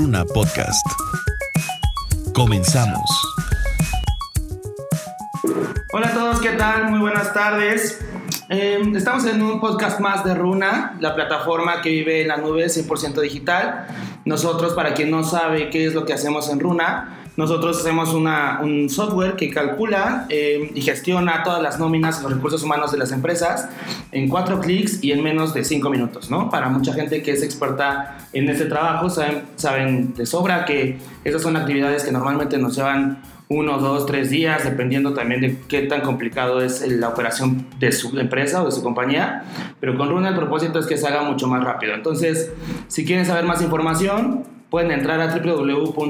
Runa Podcast. Comenzamos. Hola a todos, ¿qué tal? Muy buenas tardes. Eh, estamos en un podcast más de Runa, la plataforma que vive en la nube 100% digital. Nosotros, para quien no sabe qué es lo que hacemos en Runa, nosotros hacemos una, un software que calcula eh, y gestiona todas las nóminas los recursos humanos de las empresas en cuatro clics y en menos de cinco minutos, ¿no? Para mucha gente que es experta en este trabajo, saben, saben de sobra que esas son actividades que normalmente nos llevan uno, dos, tres días, dependiendo también de qué tan complicado es la operación de su empresa o de su compañía. Pero con Runa el propósito es que se haga mucho más rápido. Entonces, si quieren saber más información, pueden entrar a www.runahr.com.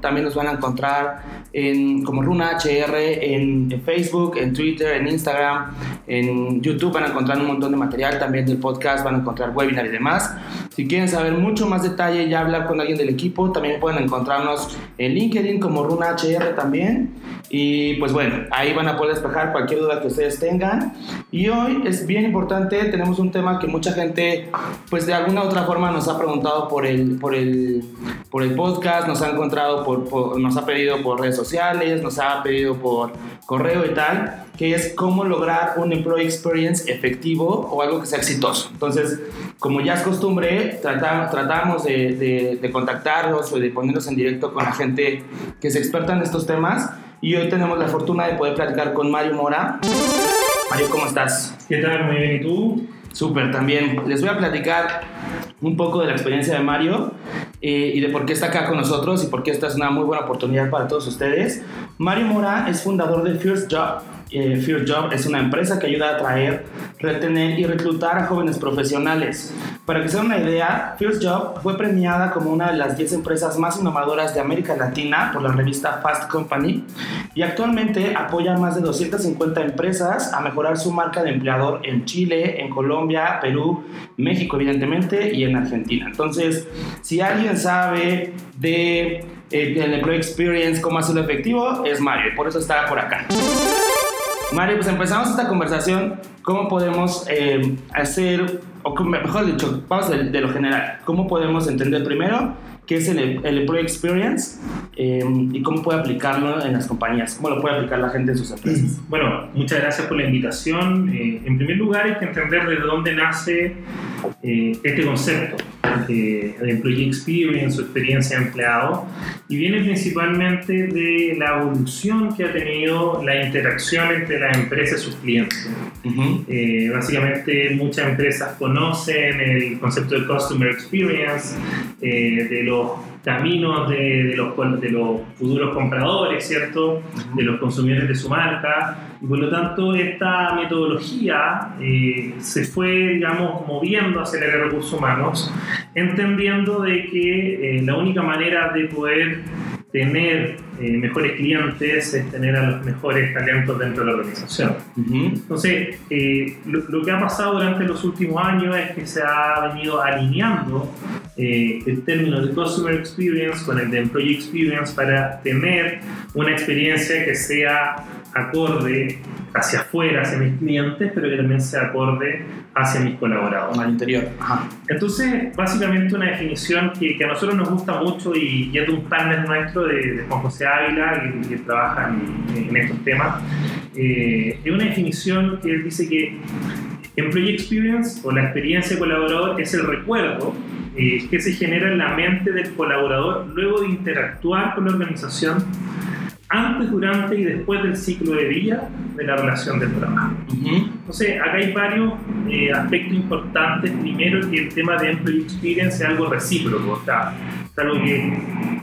También nos van a encontrar en, como RunaHR en, en, Facebook, en Twitter, en Instagram, en YouTube. Van a encontrar un montón de material también del podcast, van a encontrar webinar y demás. Si quieren saber mucho más detalle y hablar con alguien del equipo, también pueden encontrarnos en LinkedIn como RunaHR también. Y pues bueno, ahí van a poder despejar cualquier duda que ustedes tengan. Y hoy es bien importante, tenemos un tema que mucha gente, pues de alguna u otra forma nos ha preguntado por el, por el, por el podcast, nos ha encontrado, por, por, nos ha pedido por redes sociales, nos ha pedido por correo y tal, que es cómo lograr un employee experience efectivo o algo que sea exitoso. Entonces, como ya es costumbre, tratamos, tratamos de, de, de contactarlos o de ponernos en directo con la gente que es experta en estos temas y hoy tenemos la fortuna de poder platicar con Mario Mora. Mario, ¿cómo estás? ¿Qué tal? Muy bien, ¿y tú? Súper, también. Les voy a platicar un poco de la experiencia de Mario eh, y de por qué está acá con nosotros y por qué esta es una muy buena oportunidad para todos ustedes. Mario Mora es fundador de First Job. Eh, First Job es una empresa que ayuda a atraer, retener y reclutar a jóvenes profesionales. Para que se den una idea, First Job fue premiada como una de las 10 empresas más innovadoras de América Latina por la revista Fast Company y actualmente apoya a más de 250 empresas a mejorar su marca de empleador en Chile, en Colombia, Perú, México evidentemente y en Argentina. Entonces, si alguien sabe de eh, el Employee Experience, cómo hacerlo efectivo, es Mario, por eso está por acá. Mario, pues empezamos esta conversación. ¿Cómo podemos eh, hacer, o mejor dicho, vamos de, de, lo general, cómo podemos entender primero qué es el, el Employee Experience eh, y cómo puede aplicarlo en las compañías? ¿Cómo lo puede aplicar la gente en sus empresas? Bueno, muchas gracias por la invitación. Eh, en primer lugar, hay que entender desde dónde nace eh, este concepto de, de Employee Experience o experiencia de empleado y viene principalmente de la evolución que ha tenido la interacción entre las empresas y sus clientes. Uh -huh. eh, básicamente muchas empresas conocen el concepto de Customer Experience, eh, de los caminos de, de, los, de los futuros compradores, ¿cierto? De los consumidores de su marca. Y por lo tanto, esta metodología eh, se fue, digamos, moviendo hacia el área de recursos humanos, entendiendo de que eh, la única manera de poder tener eh, mejores clientes es tener a los mejores talentos dentro de la organización. Uh -huh. Entonces, eh, lo, lo, que ha pasado durante los últimos años es que se ha venido alineando eh, el término de Customer Experience con el de Employee Experience para tener una experiencia que sea acorde hacia afuera, hacia mis clientes, pero que también sea acorde hacia mis colaboradores. Al interior. Ajá. Entonces, básicamente una definición que, que, a nosotros nos gusta mucho y, y es de un partner nuestro, de, de Juan José Ávila, que, que trabaja en, en, estos temas, eh, es una definición que él dice que Employee Experience o la experiencia de colaborador es el recuerdo eh, que se genera en la mente del colaborador luego de interactuar con la organización antes, durante y después del ciclo de vida de la relación de trabajo. Uh -huh. Entonces, acá hay varios eh, aspectos importantes. Primero, que el tema de Employee Experience es algo recíproco, o sea, es algo que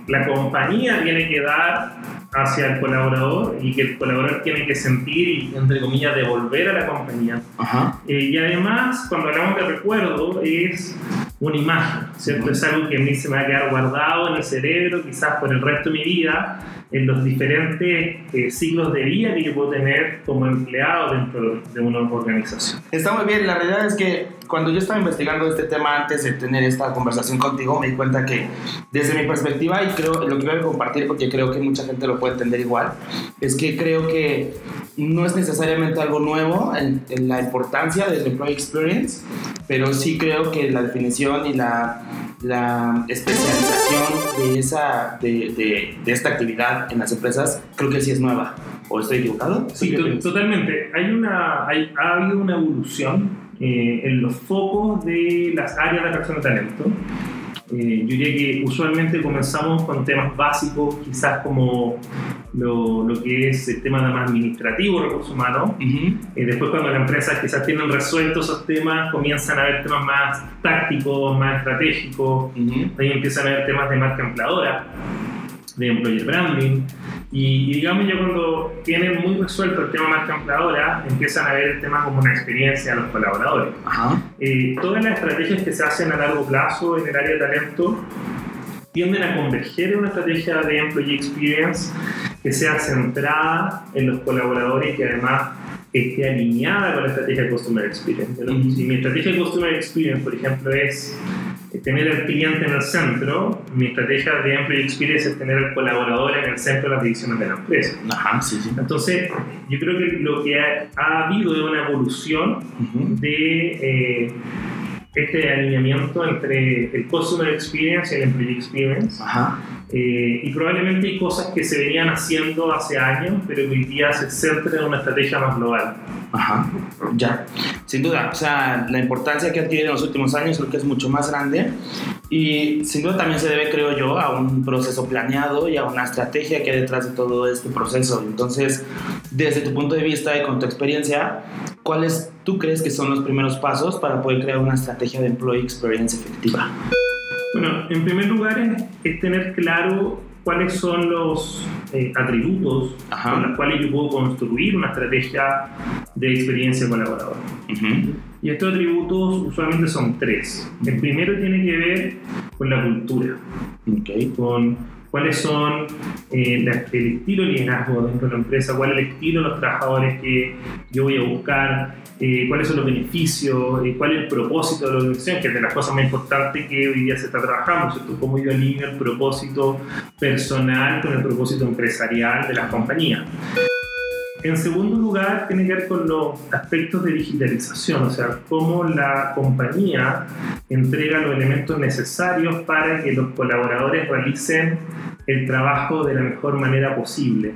la compañía tiene que dar hacia el colaborador y que el colaborador tiene que sentir y, entre comillas, devolver a la compañía. -huh. eh, y además, cuando hablamos de recuerdo, es una imagen, ¿cierto? Uh -huh. Es algo que a mí se me va a quedar guardado en el cerebro, quizás por el resto de mi vida, en los diferentes eh, ciclos de vida que yo puedo tener como empleado dentro de una organización. Está muy bien, la realidad es que cuando yo estaba investigando este tema antes de tener esta conversación contigo, me di cuenta que desde mi perspectiva, y creo lo que compartir porque creo que mucha gente lo puede entender igual, es que creo que no es necesariamente algo nuevo en, en la importancia del employee experience, pero sí creo que la definición y la la especialización de, esa, de, de, de, esta actividad en las empresas creo que sí es nueva. ¿O estoy equivocado? Sí, to totalmente. Hay una, hay, ha habido una evolución eh, en los focos de las áreas de atracción de talento. Eh, yo diría que usualmente comenzamos con temas básicos, quizás como lo, lo que es el tema más administrativo, recursos humanos. Uh -huh. eh, después, cuando las empresas quizás tienen resueltos esos temas, comienzan a haber temas más tácticos, más estratégicos. Uh -huh. Ahí empiezan a haber temas de marca empleadora, de employer branding. Y, y, digamos, ya cuando tienen muy resuelto el tema marca empleadora, empiezan a ver el tema como una experiencia a los colaboradores. Ajá. Eh, todas las estrategias que se hacen a largo plazo en el área de talento tienden a converger en una estrategia de employee experience que sea centrada en los colaboradores y que además esté alineada con la estrategia de Customer Experience. ¿no? Si mi estrategia de Customer Experience, por ejemplo, es tener al cliente en el centro, mi estrategia de Employee Experience es tener al colaborador en el centro de las divisiones de la empresa. Ajá, sí, sí. Entonces, yo creo que lo que ha, ha habido es una evolución uh -huh. de eh, este alineamiento entre el Customer Experience y el Employee Experience. Ajá. Eh, y probablemente hay cosas que se venían haciendo hace años, pero hoy día se centran en una estrategia más global. Ajá, ya, sin duda. O sea, la importancia que ha adquirido en los últimos años creo que es mucho más grande y sin duda también se debe, creo yo, a un proceso planeado y a una estrategia que hay detrás de todo este proceso. Entonces, desde tu punto de vista y con tu experiencia, ¿cuáles tú crees que son los primeros pasos para poder crear una estrategia de employee experience efectiva? Bueno, en primer lugar es, es tener claro cuáles son los eh, atributos Ajá. con los cuales yo puedo construir una estrategia de experiencia colaboradora. Uh -huh. Y estos atributos usualmente son tres. El primero tiene que ver con la cultura, okay. con cuáles son eh, el estilo de liderazgo dentro de la empresa, cuál es el estilo de los trabajadores que yo voy a buscar, eh, cuáles son los beneficios, eh, cuál es el propósito de la organización, que es de las cosas más importantes que hoy día se está trabajando, ¿cierto? Cómo yo alineo el propósito personal con el propósito empresarial de las compañías. En segundo lugar, tiene que ver con los aspectos de digitalización, o sea, cómo la compañía entrega los elementos necesarios para que los colaboradores realicen el trabajo de la mejor manera posible.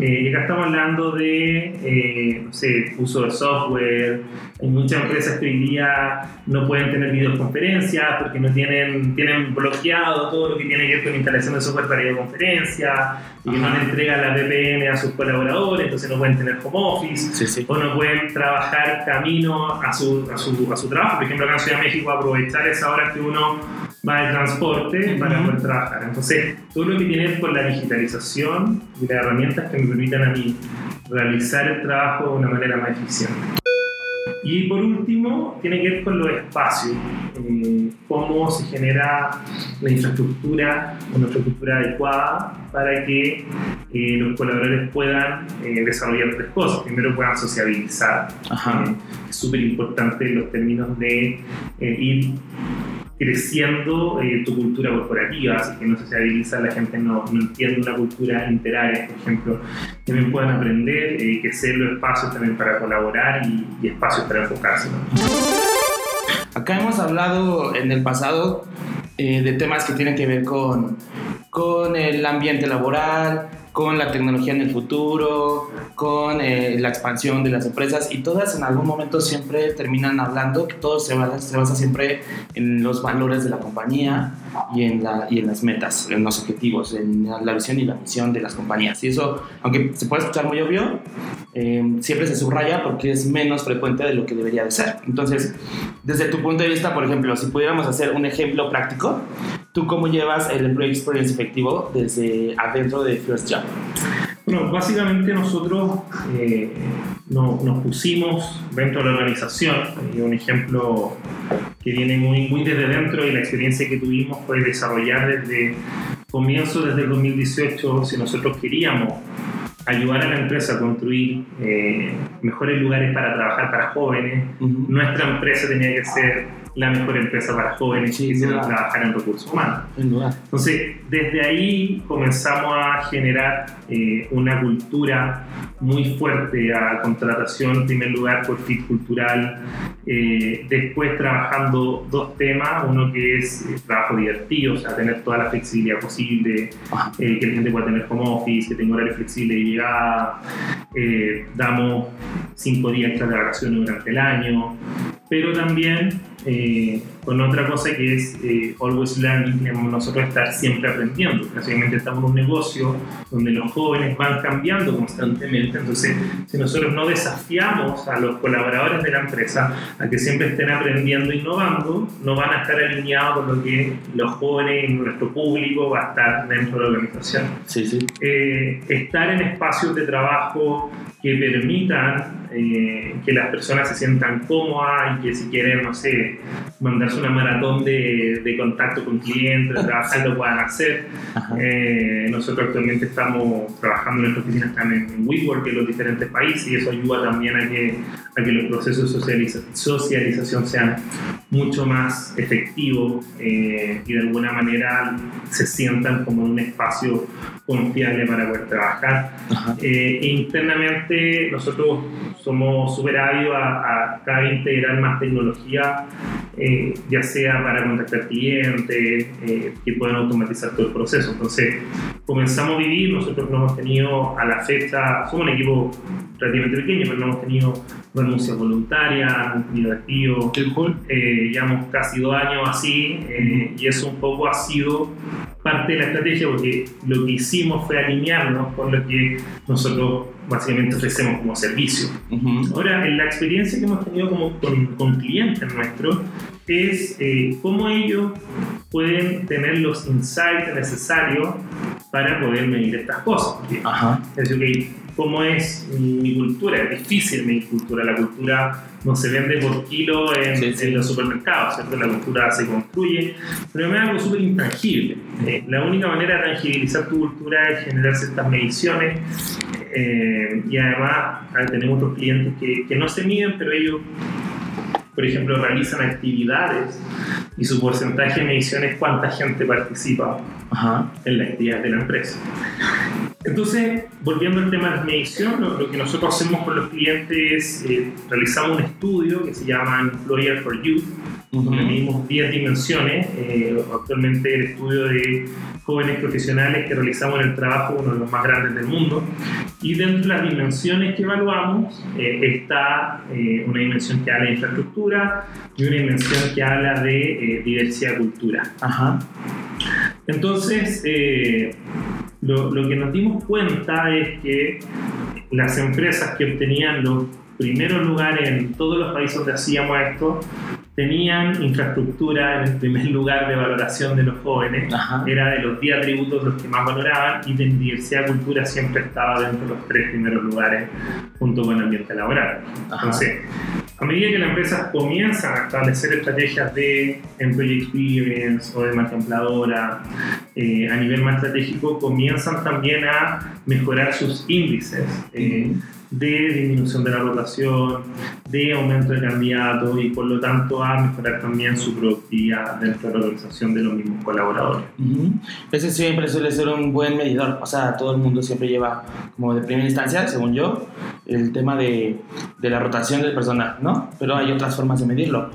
Eh, y acá estamos hablando de, eh, no sé, uso de software. Hay muchas empresas que hoy día no pueden tener videoconferencias porque no tienen, tienen bloqueado todo lo que tiene que ver con instalación de software para videoconferencias y que no le entregan la VPN a sus colaboradores, entonces no pueden tener home office sí, sí. o no pueden trabajar camino a su, a su, a su trabajo. Por ejemplo, acá en Ciudad de México, aprovechar esa hora que uno va de transporte uh -huh. para poder trabajar. Entonces, todo lo que tiene con la digitalización y las herramientas que me permitan a mí realizar el trabajo de una manera más eficiente. Y por último, tiene que ver con los espacios, eh, cómo se genera la infraestructura, una infraestructura adecuada para que eh, los colaboradores puedan eh, desarrollar tres cosas. Primero puedan sociabilizar, es súper importante los términos de ir creciendo eh, tu cultura corporativa, así que no sociabiliza, la gente no, no entiende una cultura interárea, por ejemplo, también puedan aprender, eh, sean los espacios también para colaborar y, y espacios para enfocarse. ¿no? Acá hemos hablado en el pasado eh, de temas que tienen que ver con, con el ambiente laboral, con la tecnología en el futuro, con eh, la expansión de las empresas y todas en algún momento siempre terminan hablando que todo se basa, se basa siempre en los valores de la compañía y en, la, y en las metas, en los objetivos, en la visión y la misión de las compañías. Y eso, aunque se puede escuchar muy obvio, eh, siempre se subraya porque es menos frecuente de lo que debería de ser. Entonces, desde tu punto de vista, por ejemplo, si pudiéramos hacer un ejemplo práctico, ¿tú cómo llevas el Employee Experience efectivo desde adentro de First Job? Bueno, básicamente nosotros eh, no, nos pusimos dentro de la organización, y un ejemplo que viene muy, muy desde dentro y la experiencia que tuvimos fue desarrollar desde comienzo, desde el 2018, si nosotros queríamos ayudar a la empresa a construir eh, mejores lugares para trabajar para jóvenes, uh -huh. nuestra empresa tenía que ser la mejor empresa para jóvenes que quisieran trabajar en recursos humanos. Entonces, desde ahí comenzamos a generar eh, una cultura muy fuerte a contratación, en primer lugar por fit cultural, eh, después trabajando dos temas, uno que es eh, trabajo divertido, o sea, tener toda la flexibilidad posible, que la gente pueda tener home office, que tenga horario flexible de llegada, damos cinco días de vacaciones durante el año, pero también eh, con otra cosa que es eh, always learning, tenemos nosotros estar siempre aprendiendo. Básicamente estamos en un negocio donde los jóvenes van cambiando constantemente, entonces si nosotros no desafiamos a los colaboradores de la empresa a que siempre estén aprendiendo e innovando, no van a estar alineados con lo que los jóvenes y nuestro público va a estar dentro de la organización. Sí, sí. Eh, estar en espacios de trabajo que permitan eh, que las personas se sientan cómodas y que si quieren, no sé, mandarse una maratón de, de contacto con clientes, trabajar, lo puedan hacer. Eh, nosotros actualmente estamos trabajando en nuestra oficina también en WeWork en los diferentes países y eso ayuda también a que, a que los procesos de socialización sean mucho más efectivos eh, y de alguna manera se sientan como un espacio confiable para poder trabajar. Eh, e internamente nosotros somos súper ávidos a, a, cada vez integrar más tecnología, eh, ya sea para contactar clientes, eh, que puedan automatizar todo el proceso. Entonces, comenzamos a vivir, nosotros no hemos tenido a la fecha, somos un equipo relativamente pequeño, pero no hemos tenido renuncias voluntarias, no hemos tenido activos. Eh, llevamos casi dos años así y eso un poco ha sido parte de la estrategia porque lo que hicimos fue alinearnos con lo que nosotros básicamente ofrecemos como servicio. Ahora, en la experiencia que hemos tenido como con, con clientes nuestros es eh, cómo ellos pueden tener los insights necesarios para poder medir estas cosas. Es decir, cómo es mi cultura, es difícil mi cultura, la cultura no se vende por kilo en, los supermercados, ¿cierto? La cultura se construye, pero es algo súper intangible. Eh, la única manera de tangibilizar tu cultura es generar ciertas mediciones eh, y además tenemos otros clientes que, que no se miden, pero ellos por ejemplo, realizan actividades y su porcentaje de medición es cuánta gente participa en la actividad de la empresa. Entonces, volviendo al tema de la medición, lo, que nosotros hacemos con los clientes es eh, realizamos un estudio que se llama Employer for Youth, donde medimos 10 dimensiones. Eh, actualmente el estudio de jóvenes profesionales que realizamos en el trabajo, uno de los más grandes del mundo. Y dentro de las dimensiones que evaluamos eh, está eh, una dimensión que habla de infraestructura y una dimensión que habla de diversidad de cultura. Ajá. Entonces, lo, lo que nos dimos cuenta es que las empresas que obtenían los primeros lugares en todos los países donde hacíamos esto tenían infraestructura en el primer lugar de valoración de los jóvenes, era de los 10 atributos los que más valoraban y de diversidad de cultura siempre estaba dentro de los tres primeros lugares junto con el ambiente laboral. Entonces, a medida que las empresas comienzan a establecer estrategias de employee experience o de marca empleadora eh, a nivel más estratégico, comienzan también a mejorar sus índices. Eh, de disminución de la rotación, de aumento de candidatos y por lo tanto a mejorar también su productividad dentro de la organización de los mismos colaboradores. Ese siempre suele ser un buen medidor, o sea, todo el mundo siempre lleva como de primera instancia, según yo, el tema de, de la rotación del personal, ¿no? Pero hay otras formas de medirlo.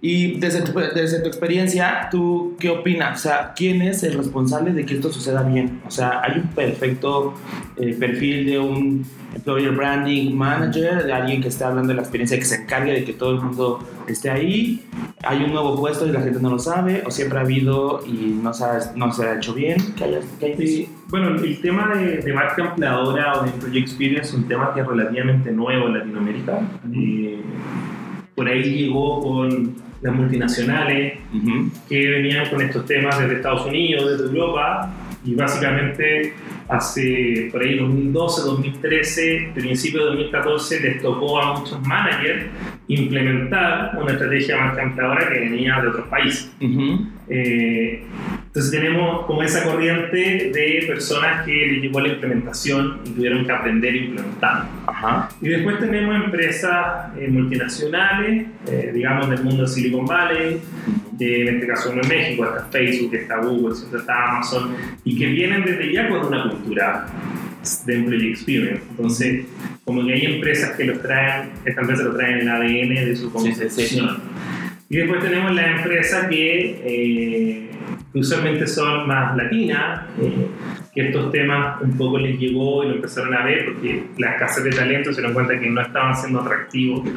Y desde tu, desde tu experiencia, ¿tú qué opinas? O sea, ¿quién es el responsable de que esto suceda bien? O sea, ¿hay un perfecto eh, perfil de un employer branding manager, de alguien que esté hablando de la experiencia, que se encargue de que todo el mundo esté ahí. Hay un nuevo puesto y la gente no lo sabe, o siempre ha habido y no se ha, no se ha hecho bien. Bueno, el tema de, marca empleadora o de employee experience es un tema que es relativamente nuevo en Latinoamérica. Eh, por ahí llegó con las multinacionales que venían con estos temas desde Estados Unidos, desde Europa, y básicamente hace por ahí 2012, 2013, principio de 2014 les tocó a muchos managers implementar una estrategia más empleadora que venía de otros países. Eh, entonces tenemos como esa corriente de personas que les llegó a la implementación y tuvieron que aprender a implementar. Y después tenemos empresas eh, multinacionales, eh, digamos del mundo de Silicon Valley, en este caso no en México, está Facebook, está Google, está Amazon, y que vienen desde ya con una cultura de employee experience. Entonces, como que hay empresas que los traen, esta empresa lo traen en el ADN de su concepción. Y después tenemos las empresas que eh, usualmente son más latinas, eh, que estos temas un poco les llegó y lo empezaron a ver porque las casas de talento se dieron cuenta que no estaban siendo atractivos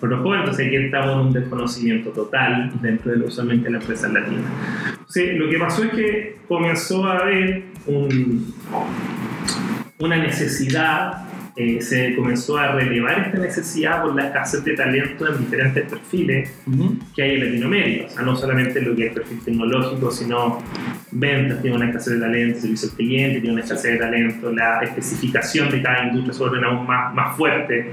por los jóvenes, entonces aquí estamos en un desconocimiento total dentro de usualmente las empresas latinas. Entonces, lo que pasó es que comenzó a haber un, una necesidad eh, se comenzó a relevar esta necesidad por la escasez de talento en diferentes perfiles que hay en Latinoamérica. O sea, no solamente lo que es perfil tecnológico, sino ventas, tiene una escasez de talento, servicio al cliente, tiene una escasez de talento, la especificación de cada industria se vuelve aún más, más fuerte.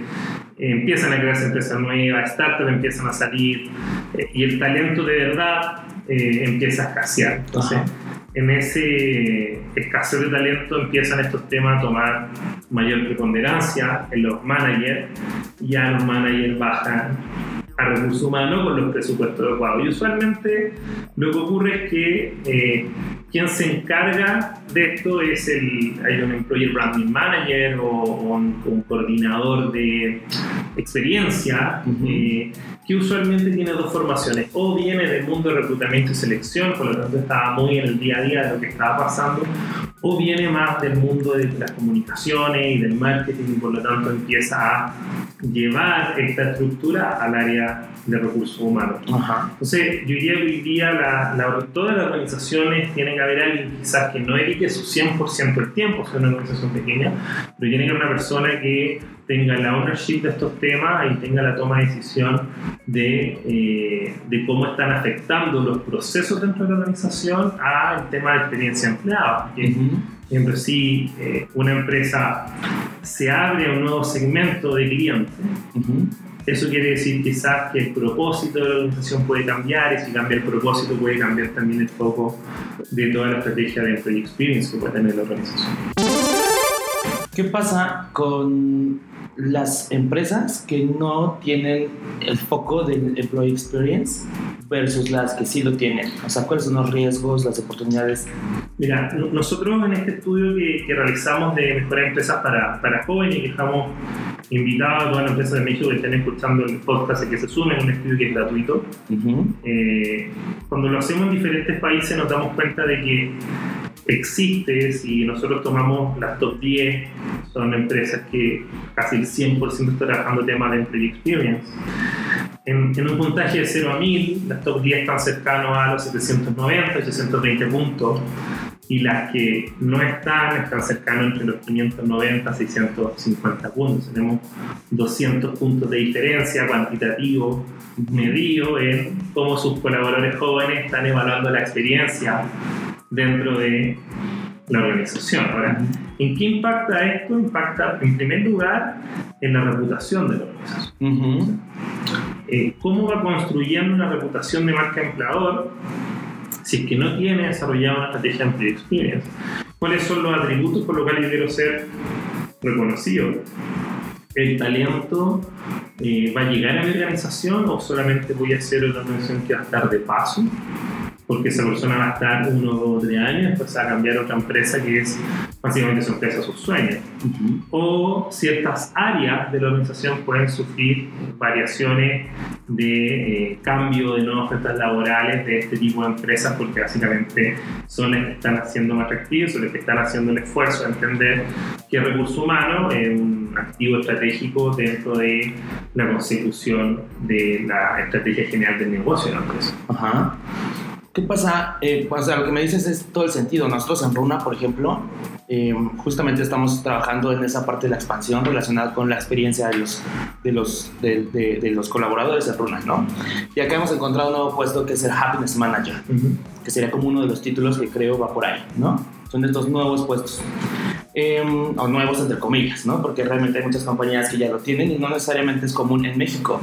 Eh, empiezan a crearse empresas nuevas, startups empiezan a salir eh, y el talento de verdad empieza a escasear. Entonces, en ese escasez de talento empiezan estos temas a tomar mayor preponderancia en los managers, ya los managers bajan a recursos humanos con los presupuestos adecuados. Y usualmente lo que ocurre es que eh, quien se encarga de esto es el, hay un Employer Branding Manager o, un, coordinador de experiencia eh, que usualmente tiene dos formaciones. O viene del mundo de reclutamiento y selección, por lo tanto estaba muy en el día a día de lo que estaba pasando, o viene más del mundo de las comunicaciones y del marketing y por lo tanto empieza a llevar esta estructura al área de recursos humanos. Entonces, yo diría que hoy día la, todas las organizaciones tienen que haber alguien quizás que no dedique su 100% del tiempo, sea una organización pequeña, pero tiene que haber una persona que tenga la ownership de estos temas y tenga la toma de decisión de, eh, de cómo están afectando los procesos dentro de la organización al tema de experiencia empleada. Siempre si eh, una empresa se abre a un nuevo segmento de clientes, eso quiere decir quizás que el propósito de la organización puede cambiar y si cambia el propósito puede cambiar también el foco de toda la estrategia de employee experience que puede tener la organización. ¿Qué pasa con las empresas que no tienen el foco del employee experience versus las que sí lo tienen? O sea, ¿cuáles son los riesgos, las oportunidades? Mira, nosotros en este estudio que, realizamos de mejorar empresas para, para jóvenes que estamos invitados a todas las empresas de México que estén escuchando el podcast y que se sumen, un estudio que es gratuito. Eh, cuando lo hacemos en diferentes países nos damos cuenta de que existe, si nosotros tomamos las top 10, son empresas que casi el 100% están trabajando temas de employee experience. En, en, un puntaje de 0 a 1000, las top 10 están cercanos a los 790, 820 puntos y las que no están están cercanos entre los 590 y 650 puntos. Tenemos 200 puntos de diferencia cuantitativo medido en cómo sus colaboradores jóvenes están evaluando la experiencia dentro de la organización. Ahora, ¿en qué impacta esto? Impacta en primer lugar en la reputación de la organización. Eh, ¿Cómo va construyendo una reputación de marca empleador? si es que no tiene desarrollado una estrategia de employee experience, ¿cuáles son los atributos por los cuales quiero ser reconocido? ¿El talento eh, va a llegar a mi organización o solamente voy a ser una organización que va a estar de paso? Porque esa persona va a estar uno, dos, tres años, después va a cambiar a otra empresa que es básicamente su empresa, sus sueños. O ciertas áreas de la organización pueden sufrir variaciones de eh, cambio de nuevas ofertas laborales de este tipo de empresas, porque básicamente son las que están haciendo más atractivas, son las que están haciendo el esfuerzo de entender que el recurso humano es un activo estratégico dentro de la consecución de la estrategia general del negocio de la empresa. Ajá. ¿Qué pasa? Eh, pues, lo que me dices es todo el sentido. Nosotros en Runa, por ejemplo, eh, justamente estamos trabajando en esa parte de la expansión relacionada con la experiencia de los, de los, de, los colaboradores de Runa, ¿no? Y acá hemos encontrado un nuevo puesto que es el Happiness Manager, que sería como uno de los títulos que creo va por ahí, ¿no? Son estos nuevos puestos. Em, o nuevos entre comillas, ¿no? Porque realmente hay muchas compañías que ya lo tienen y no necesariamente es común en México.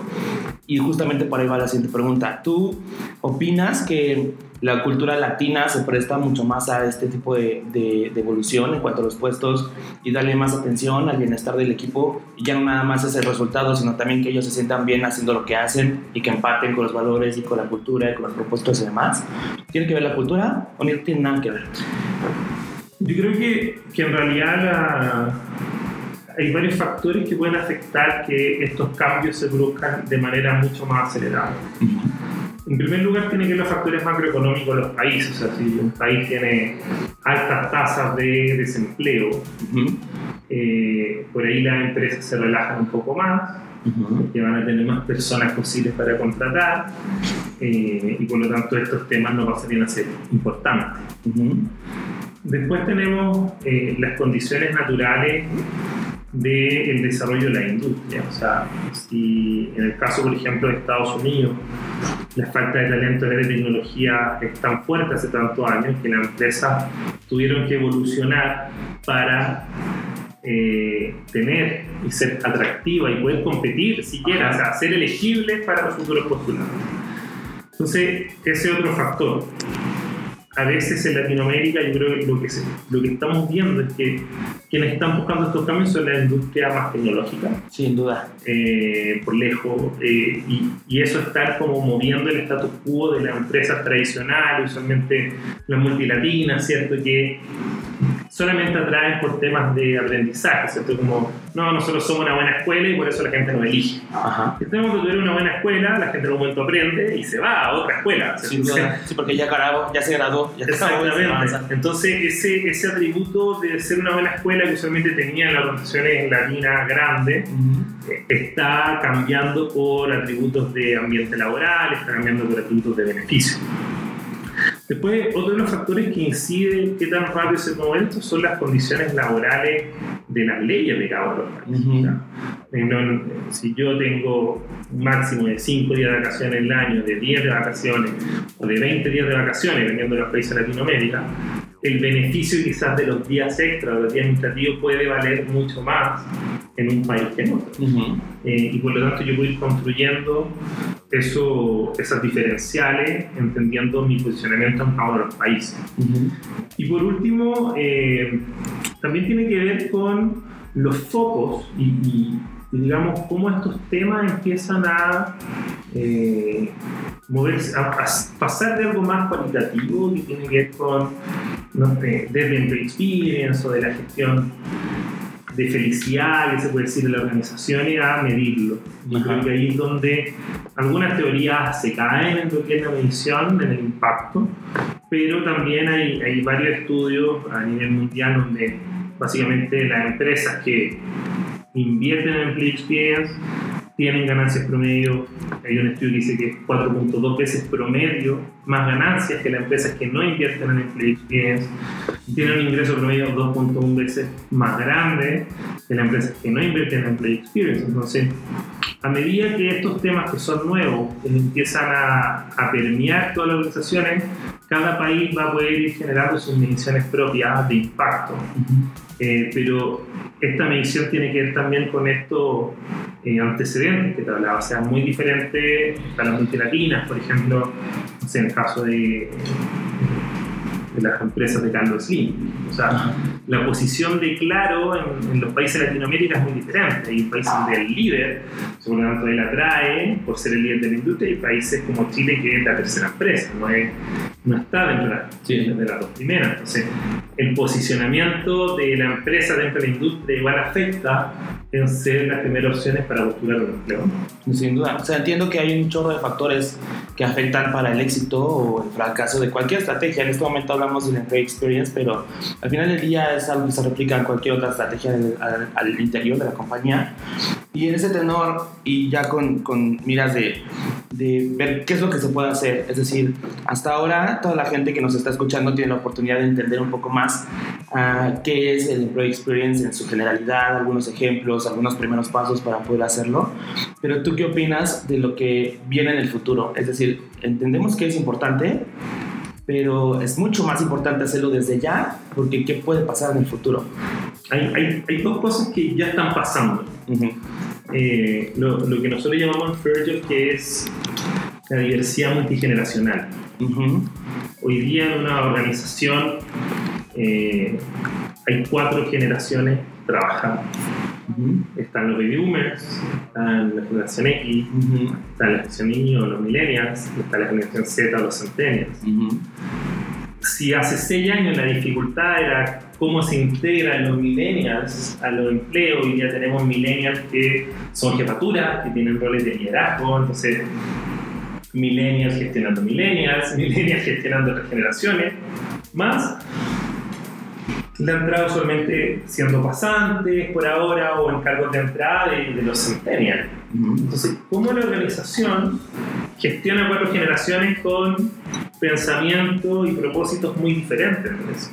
Y justamente por ahí va la siguiente pregunta. ¿Tú opinas que la cultura latina se presta mucho más a este tipo de, de, evolución en cuanto a los puestos y darle más atención al bienestar del equipo y ya no nada más es el resultado, sino también que ellos se sientan bien haciendo lo que hacen y que empaten con los valores y con la cultura y con los propuestos y demás. ¿Tiene que ver la cultura o no tiene nada que ver? Yo creo que, que en realidad hay varios factores que pueden afectar que estos cambios se produzcan de manera mucho más acelerada. En primer lugar, tiene que ver los factores macroeconómicos de los países. O sea, si un país tiene altas tasas de desempleo, eh, por ahí las empresas se relajan un poco más, porque van a tener más personas posibles para contratar, eh, y por lo tanto estos temas no pasarían a ser importantes. Después tenemos eh, las condiciones naturales del desarrollo de la industria. O sea, si en el caso, por ejemplo, de Estados Unidos, la falta de talento de tecnología es tan fuerte hace tantos años que las empresas tuvieron que evolucionar para eh, tener y ser atractiva y poder competir siquiera, o sea, ser elegibles para los futuros postulantes. Entonces, ese otro factor a veces en Latinoamérica yo creo que lo que, lo que estamos viendo es que quienes están buscando estos cambios son la industria más tecnológica. Sin duda. Eh, por lejos. Eh, y, y, eso está como moviendo el status quo de las empresas tradicionales, usualmente las multilatinas, ¿cierto? Que solamente atraen por temas de aprendizaje, ¿cierto? Como, no, nosotros somos una buena escuela y por eso la gente nos elige. Ajá. Si tenemos que tener una buena escuela, la gente en un momento aprende y se va a otra escuela. Sí, sí, porque ya, ya se graduó. Ya Exactamente. Entonces, ese, ese atributo de ser una buena escuela que usualmente tenían las organizaciones latinas grandes, eh, está cambiando por atributos de ambiente laboral, está cambiando por atributos de beneficio. Después, otro de los factores que incide qué tan rápido se mueve esto son las condiciones laborales de las leyes de cada uno Si yo tengo un máximo de 5 días de vacaciones el año, de 10 de vacaciones o de 20 días de vacaciones, dependiendo de los países de Latinoamérica, el beneficio quizás de los días extra, de los días administrativos, puede valer mucho más en un país que en otro. Eh, y por lo tanto yo voy ir construyendo eso, esas diferenciales, entendiendo mi posicionamiento en cada uno de los países. Y por último, eh, también tiene que ver con los focos y, digamos cómo estos temas empiezan a eh, moverse, a, pasar de algo más cualitativo que tiene que ver con no sé, desde Employee Experience o de la gestión de felicidad, que se puede decir, de la organización y a medirlo. Yo creo que ahí es donde algunas teorías se caen en lo que es la medición, en el impacto, pero también hay, hay varios estudios a nivel mundial donde básicamente las empresas que invierten en Employee Experience tienen ganancias promedio, hay un estudio que dice que es 4.2 veces promedio más ganancias que las empresas que no invierten en Experience, tienen un ingreso promedio 2.1 veces más grande que las empresas que no invierten en Employee Experience. Entonces, a medida que estos temas que son nuevos empiezan a permear todas las organizaciones, cada país va a poder ir generando sus mediciones propias de impacto. Eh, pero esta medición tiene que ver también con estos eh, antecedentes que te hablaba, o sea, muy diferente a las multilatinas, por ejemplo, en el caso de, de las empresas de Carlos Slim. O sea, la posición de Claro en, los países de Latinoamérica es muy diferente. Hay países donde el líder, por lo tanto, él atrae por ser el líder de la industria, y países como Chile, que es la tercera empresa, no, es, no está dentro de, las dos primeras. Entonces, el posicionamiento de la empresa dentro de la industria igual afecta en ser las primeras opciones para postular un empleo. Sin duda. O sea, entiendo que hay un chorro de factores que afectan para el éxito o el fracaso de cualquier estrategia. En este momento hablamos del employee experience, pero al final del día es algo que se replica en cualquier otra estrategia al, interior de la compañía. Y en ese tenor, y ya con, con miras de, de, ver qué es lo que se puede hacer, es decir, hasta ahora toda la gente que nos está escuchando tiene la oportunidad de entender un poco más uh, qué es el employee experience en su generalidad, algunos ejemplos, algunos primeros pasos para poder hacerlo. Pero tú qué opinas de lo que viene en el futuro? Es decir, entendemos que es importante, pero es mucho más importante hacerlo desde ya, porque ¿qué puede pasar en el futuro? hay, hay, hay, dos cosas que ya están pasando. Eh, lo, lo, que nosotros llamamos en que es la diversidad multigeneracional. Hoy día en una organización eh, hay cuatro generaciones trabajando. Están los baby boomers, están la generación X, está la generación niño, los millennials, está la generación Z, los centennials. Si hace seis años la dificultad era cómo se integran los millennials a los empleos, hoy ya tenemos millennials que son jefaturas, que tienen roles de liderazgo, entonces millennials gestionando millennials, millennials gestionando otras generaciones, más la entrada usualmente siendo pasantes por ahora o en cargos de entrada de, los centennials. Entonces, ¿cómo la organización gestiona cuatro generaciones con pensamientos y propósitos muy diferentes?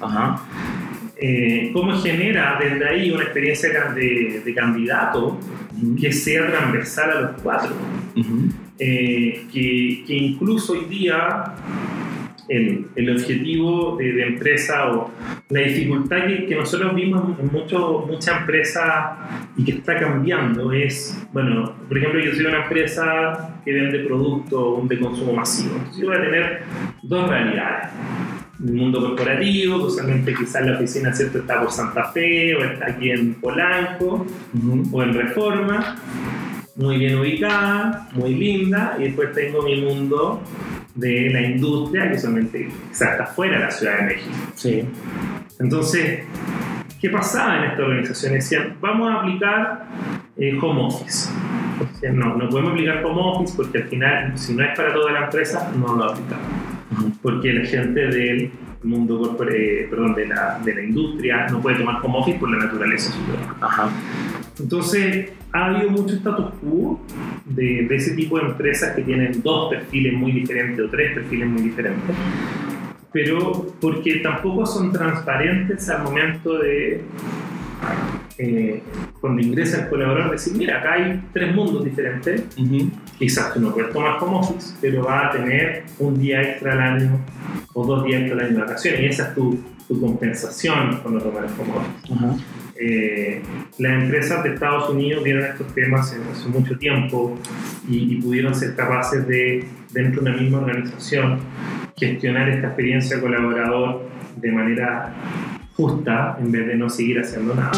Eh, ¿Cómo genera desde ahí una experiencia de, candidato que sea transversal a los cuatro? Eh, que, que incluso hoy día el, el objetivo de, empresa o la dificultad que, que nosotros vimos en mucho, mucha empresa y que está cambiando es, bueno, por ejemplo, yo soy una empresa que vende productos de consumo masivo. Entonces yo voy a tener dos realidades. El mundo corporativo, usualmente quizás la oficina ¿cierto? está por Santa Fe o está aquí en Polanco o en Reforma, muy bien ubicada, muy linda, y después tengo mi mundo de la industria que solamente está fuera de la Ciudad de México. Sí. Entonces, ¿qué pasaba en esta organización? Decían, vamos a aplicar eh, home office. no, no podemos aplicar home office porque al final, si no es para toda la empresa, no lo aplicamos. Porque la gente del mundo eh, perdón, de la, de la industria no puede tomar home office por la naturaleza. Ajá. Entonces, ha habido mucho status quo de, de, ese tipo de empresas que tienen dos perfiles muy diferentes o tres perfiles muy diferentes, pero porque tampoco son transparentes al momento de, eh, cuando ingresa el colaborador, decir, mira, acá hay tres mundos diferentes, quizás tú no puedes tomar como office, pero va a tener un día extra al año o dos días extra al año de vacaciones, y esa es tu, tu compensación cuando tomas como office. Eh, las empresas de Estados Unidos vieron estos temas hace mucho tiempo y, pudieron ser capaces de, dentro de una misma organización, gestionar esta experiencia colaborador de manera justa en vez de no seguir haciendo nada.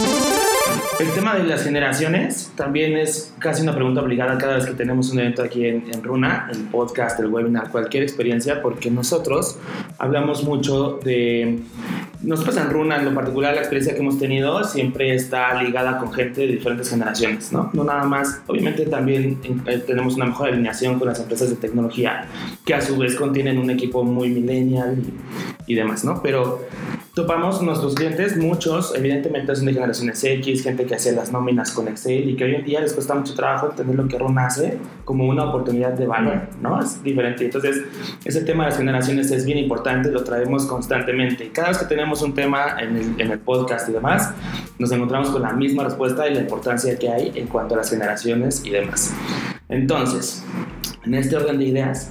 El tema de las generaciones también es casi una pregunta obligada cada vez que tenemos un evento aquí en, Runa, el podcast, el webinar, cualquier experiencia, porque nosotros hablamos mucho de... Nosotros en Runa, en lo particular, la experiencia que hemos tenido siempre está ligada con gente de diferentes generaciones, ¿no? No nada más, obviamente también eh, tenemos una mejor alineación con las empresas de tecnología, que a su vez contienen un equipo muy millennial y, demás, ¿no? Pero topamos nuestros clientes, muchos evidentemente son de generaciones X, gente que hacía las nóminas con Excel y que hoy en día les cuesta mucho trabajo entender lo que RUN hace como una oportunidad de valor, ¿no? Es diferente. Entonces, ese tema de las generaciones es bien importante, lo traemos constantemente. Cada vez que tenemos un tema en el, en el podcast y demás, nos encontramos con la misma respuesta y la importancia que hay en cuanto a las generaciones y demás. Entonces, en este orden de ideas,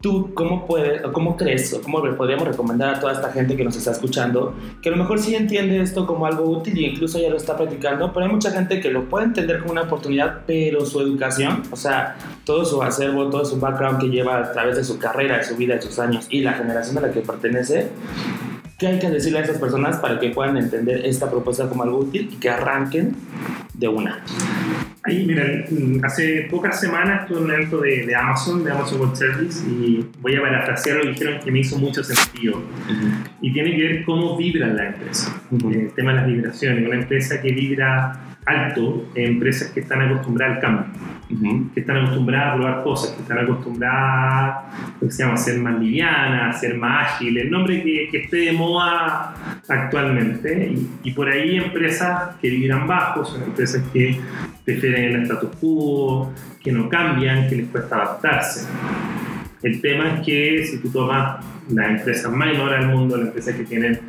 ¿Tú cómo, puedes, o cómo crees, o cómo le podríamos recomendar a toda esta gente que nos está escuchando, que a lo mejor sí entiende esto como algo útil y incluso ya lo está practicando, pero hay mucha gente que lo puede entender como una oportunidad, pero su educación, o sea, todo su acervo, todo su background que lleva a través de su carrera, de su vida, de sus años y la generación a la que pertenece, ¿qué hay que decirle a esas personas para que puedan entender esta propuesta como algo útil y que arranquen de una? Ahí, mira, hace pocas semanas tuve un evento de, Amazon, de Amazon Web Service, y voy a parafrasear lo que dijeron que me hizo mucho sentido. Y tiene que ver cómo vibra la empresa. El tema de las vibraciones. Una empresa que vibra alto empresas que están acostumbradas al cambio, que están acostumbradas a probar cosas, que están acostumbradas que se llama, a ser más livianas, a ser más ágiles, el nombre que, que esté de moda actualmente. Y, por ahí empresas que vibran bajo, son empresas que prefieren el status quo, que no cambian, que les cuesta adaptarse. El tema es que si tú tomas las empresas más innovadoras del mundo, las empresas que tienen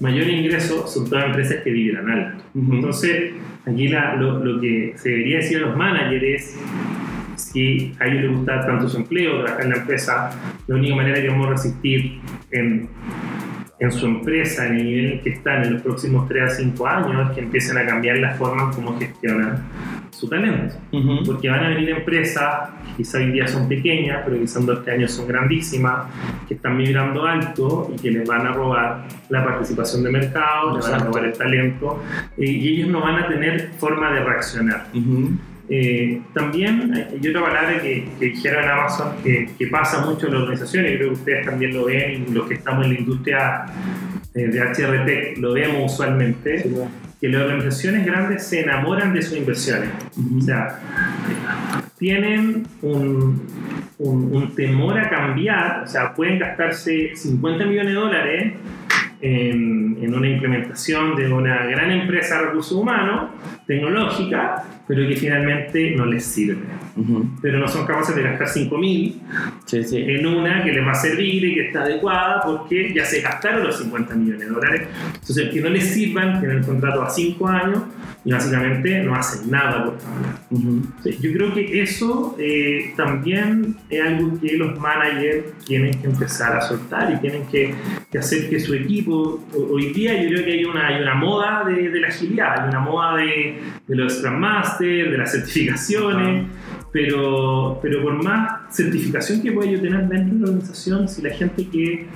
mayor ingreso, son todas empresas que vibran alto. Entonces, aquí lo, lo, que se debería decir a los managers es si a ellos les gusta tanto su empleo, trabajar en la empresa, la única manera que vamos a resistir en, en su empresa, en el nivel que están en los próximos 3 a 5 años, que empiecen a cambiar la forma en cómo gestionan su talento. Ujú. Porque van a venir empresas que quizá hoy día son pequeñas, pero quizá en dos años son grandísimas, que están migrando alto y que les van a robar la participación de mercado, les van a Exacto. robar el talento, eh, y ellos no van a tener forma de reaccionar. Ujú. Eh, también hay otra palabra que, que dijeron en Amazon que, que pasa mucho en las organizaciones, y creo que ustedes también lo ven, y los que estamos en la industria eh, de HRT lo vemos usualmente, Sí, que las organizaciones grandes se enamoran de sus inversiones. O sea, tienen un, un- un temor a cambiar, o sea, pueden gastarse 50 millones de dólares en, en una implementación de una gran empresa de recursos humanos, tecnológica, pero que finalmente no les sirve. Ujú. Pero no son capaces de gastar 5 mil Sí, sí. en una que les va a servir y que está adecuada porque ya se gastaron los 50 millones de dólares. Entonces, que no les sirvan, tienen el contrato a 5 años y básicamente no hacen nada por cambiar. Ujú. Sí, Yo creo que eso eh, también es algo que los managers tienen que empezar a soltar y tienen que, que hacer que su equipo, ho- hoy día yo creo que hay una, hay una moda de, de la agilidad, hay una moda de, de los Scrum De las certificaciones, pero, pero por más certificación que pueda yo tener dentro de la organización, si la gente que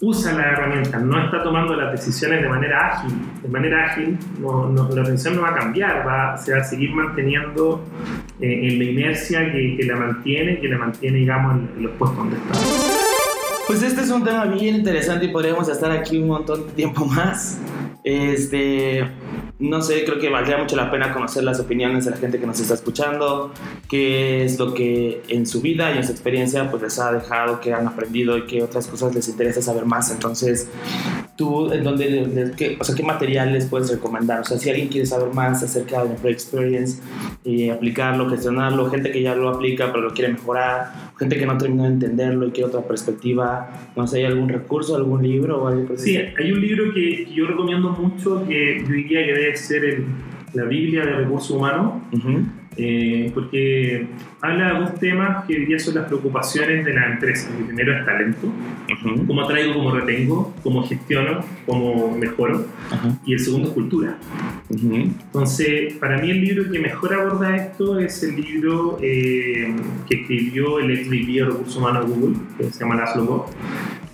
usa la herramienta no está tomando las decisiones de manera ágil, de manera ágil, no, no- la organización no va a cambiar, va, se va a seguir manteniendo eh, en la inercia que, que la mantiene, que la mantiene, digamos, en, en los puestos donde está. Pues este es un tema bien interesante y podríamos estar aquí un montón de tiempo más. Este, no sé, creo que valdría mucho la pena conocer las opiniones de la gente que nos está escuchando, qué es lo que en su vida y en su experiencia pues les ha dejado, qué han aprendido y qué otras cosas les interesa saber más. Entonces, tú, en dónde, le- le- qué, o sea, qué material les puedes recomendar? O sea, si alguien quiere saber más acerca de Employee Experience y aplicarlo, gestionarlo, gente que ya lo aplica pero lo quiere mejorar, gente que no terminó de entenderlo y quiere otra perspectiva, no sé, ¿hay algún recurso, algún libro o algo por Sí, hay un libro que, que yo recomiendo mucho, que yo diría que debe ser el- la Biblia de recursos humanos, Ujú, eh, porque habla de dos temas que hoy día son las preocupaciones de la empresa. El primero es talento, cómo atraigo, cómo retengo, cómo gestiono, cómo mejoro, y el segundo es cultura. Entonces, para mí el libro que mejor aborda esto es el libro eh, que escribió el ex VP de Recursos Humanos de Google, que se llama Laszlo Bock,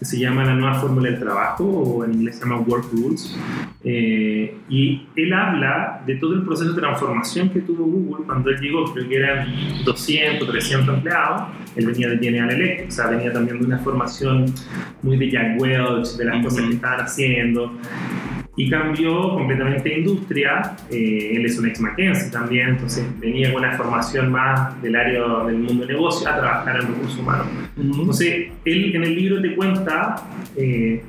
que se llama La Nueva Fórmula del Trabajo, o en inglés se llama Work Rules. Eh, y él habla de todo el proceso de transformación que tuvo Google cuando él llegó, creo que eran 200, 300 empleados, él venía de General Electric, o sea, venía también de una formación muy de Jack Welch, de las Ujú. cosas que estaban haciendo, y cambió completamente industria. eh, él es un ex McKinsey también, entonces venía con una formación más del área del mundo de negocio a trabajar en recursos humanos. Entonces, él en el libro te cuenta eh,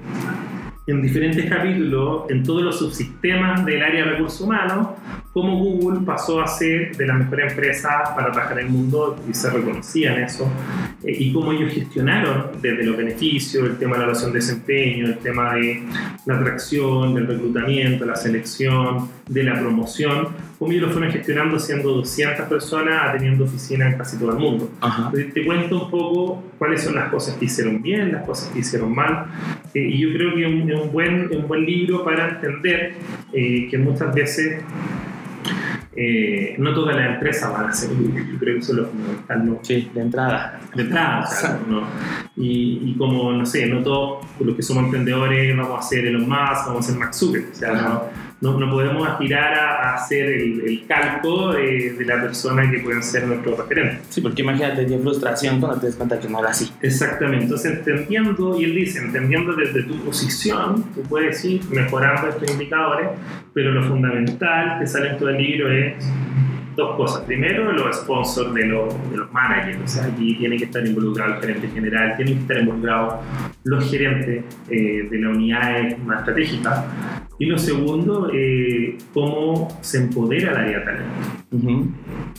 en diferentes capítulos, en todos los subsistemas del área de recursos humanos, cómo Google pasó a ser de las mejores empresas para trabajar en el mundo y se reconocía en eso, eh, y cómo ellos gestionaron desde los beneficios, el tema de la evaluación de desempeño, el tema de la atracción, del reclutamiento, la selección, de la promoción, cómo ellos lo fueron gestionando siendo 200 personas, a teniendo oficinas en casi todo el mundo. Entonces, te cuento un poco cuáles son las cosas que hicieron bien, las cosas que hicieron mal. Eh, y yo creo que es un, un buen, un buen libro para entender eh, que muchas veces eh, no todas las empresas van a ser. Yo creo que eso es lo fundamental. ¿no? Sí, de entrada. de entrada, o sea, no- y, y como, no sé, no todos los que somos emprendedores vamos a ser Elon Musk, vamos a ser Mark Zuckerberg, o sea, no, no, no podemos aspirar a, a hacer el, el calco de, de la persona que pueden ser nuestros referentes. Sí, porque imagínate, qué frustración cuando te das cuenta que no era así. Exactamente, entonces entendiendo, y él dice, entendiendo desde tu posición, tú puedes ir mejorando estos indicadores, pero lo fundamental que sale en todo el libro es dos cosas. Primero, los sponsors de, los- de los managers, o sea, aquí tiene que estar involucrado el gerente general, tienen que estar involucrados los gerentes eh, de las unidades más estratégicas. Y lo segundo, eh, cómo se empodera el área de talento Ujú,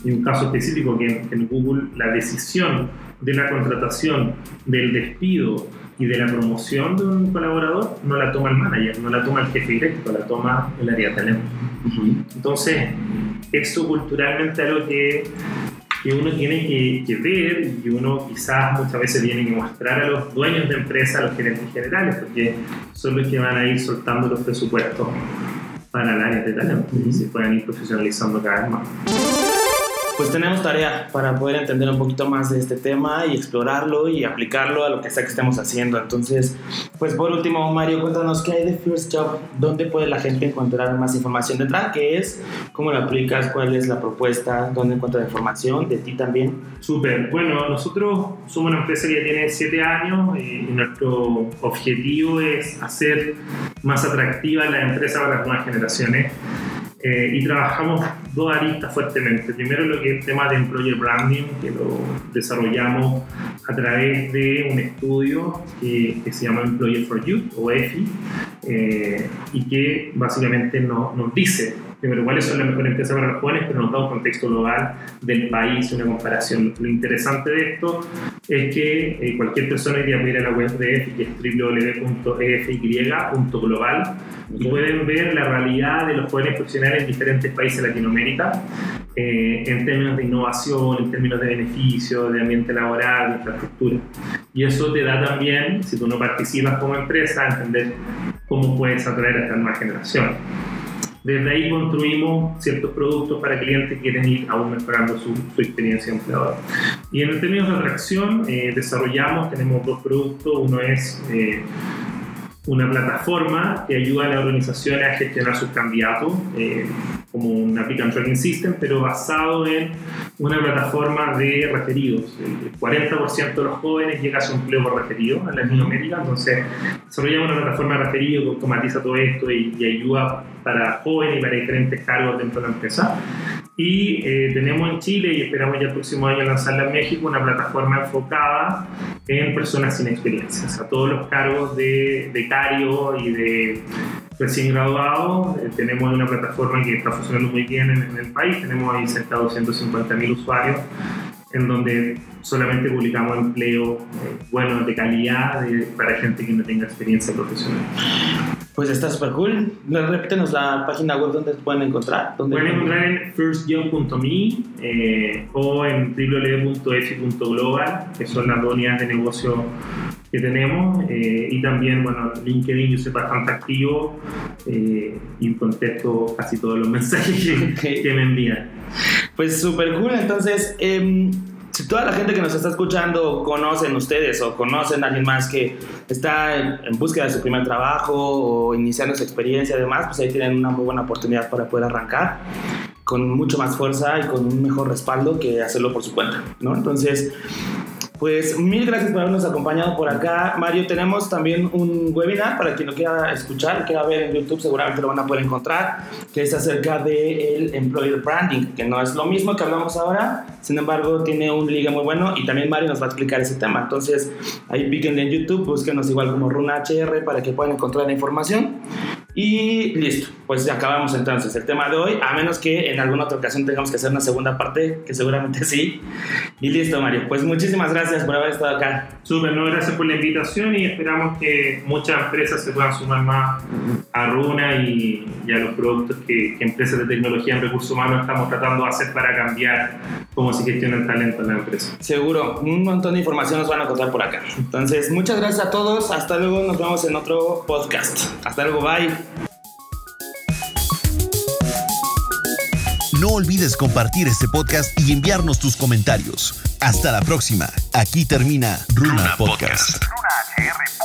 y un caso específico que en, en Google la decisión de la contratación, del despido y de la promoción de un colaborador no la toma el manager, no la toma el jefe directo, la toma el área de talento. Entonces, eso culturalmente es algo que que uno tiene que, ver y uno quizás muchas veces tiene que mostrar a los dueños de empresa, a los gerentes generales, porque son los que van a ir soltando los presupuestos para el área de talento y se puedan ir profesionalizando cada vez más pues tenemos tarea para poder entender un poquito más de este tema y explorarlo y aplicarlo a lo que sea que estemos haciendo. Entonces, pues por último, Mario, cuéntanos qué hay de First Job, dónde puede la gente encontrar más información detrás, qué es, cómo lo aplicas, cuál es la propuesta, dónde encuentra información, de ti también. Súper, bueno, nosotros somos una empresa que ya tiene siete años eh, y nuestro objetivo es hacer más atractiva la empresa para las nuevas generaciones. Eh, y trabajamos dos aristas fuertemente. Primero lo que es el tema de Employer Branding, que lo desarrollamos a través de un estudio que, se llama Employer for Youth o EFI eh, y que básicamente no, nos dice primero cuáles son las mejores empresas para los jóvenes, pero nos da un contexto global del país, una comparación. Lo interesante de esto es que eh, cualquier persona iría a ir a la web de EFI, que es www.efy.global, y pueden ver la realidad de los jóvenes profesionales en diferentes países de Latinoamérica, eh, en términos de innovación, en términos de beneficios, de ambiente laboral, de infraestructura. Y eso te da también, si tú no participas como empresa, entender cómo puedes atraer a esta nueva generación. Desde ahí construimos ciertos productos para clientes que quieren ir aún mejorando su, su experiencia empleadora. Y en términos de atracción, eh, desarrollamos, tenemos dos productos. Uno es eh, una plataforma que ayuda a las organizaciones a gestionar sus candidatos, eh, como un applicant tracking system, pero basado en una plataforma de referidos. El 40% de los jóvenes llega a su empleo por referido en Latinoamérica, entonces desarrollamos una plataforma de referido que automatiza todo esto y, y ayuda para jóvenes y para diferentes cargos dentro de la empresa. Y eh, tenemos en Chile, y esperamos ya el próximo año lanzarla en México, una plataforma enfocada en personas sin experiencia. O sea, todos los cargos de becario y de recién graduados, eh, tenemos una plataforma que está funcionando muy bien en, el país. Tenemos ahí cerca de 250.000 usuarios, en donde solamente publicamos empleo eh, bueno, de calidad para gente que no tenga experiencia profesional. Pues está súper cool. Repítenos la página web donde pueden encontrar. pueden encontrar en firstjob.me eh, o en www.efi.global, que son las dos unidades de negocio que tenemos. Eh, y también, bueno, LinkedIn yo soy bastante activo eh, y contesto casi todos los mensajes que, que me envían. Pues súper cool. Entonces, eh, si toda la gente que nos está escuchando conocen ustedes o conocen a alguien más que está en, búsqueda de su primer trabajo o iniciando su experiencia y demás, pues ahí tienen una muy buena oportunidad para poder arrancar con mucho más fuerza y con un mejor respaldo que hacerlo por su cuenta, ¿no? Entonces, pues mil gracias por habernos acompañado por acá. Mario, tenemos también un webinar para quien lo quiera escuchar, quiera ver en YouTube, seguramente lo van a poder encontrar, que es acerca del employer branding, que no es lo mismo que hablamos ahora, sin embargo tiene un liga muy bueno y también Mario nos va a explicar ese tema. Entonces ahí píquenle en YouTube, búsquenos igual como Runa HR para que puedan encontrar la información. Y listo, pues ya acabamos entonces el tema de hoy, a menos que en alguna otra ocasión tengamos que hacer una segunda parte, que seguramente sí. Y listo, Mario, pues muchísimas gracias por haber estado acá. Súper, no, gracias por la invitación y esperamos que muchas empresas se puedan sumar más a Runa y, a los productos que, empresas de tecnología en recursos humanos estamos tratando de hacer para cambiar cómo se gestiona el talento en la empresa. Seguro, un montón de información nos van a contar por acá. Entonces, muchas gracias a todos, hasta luego, nos vemos en otro podcast. Hasta luego, bye. No olvides compartir este podcast y enviarnos tus comentarios. Hasta la próxima. Aquí termina Runa, Podcast. Podcast.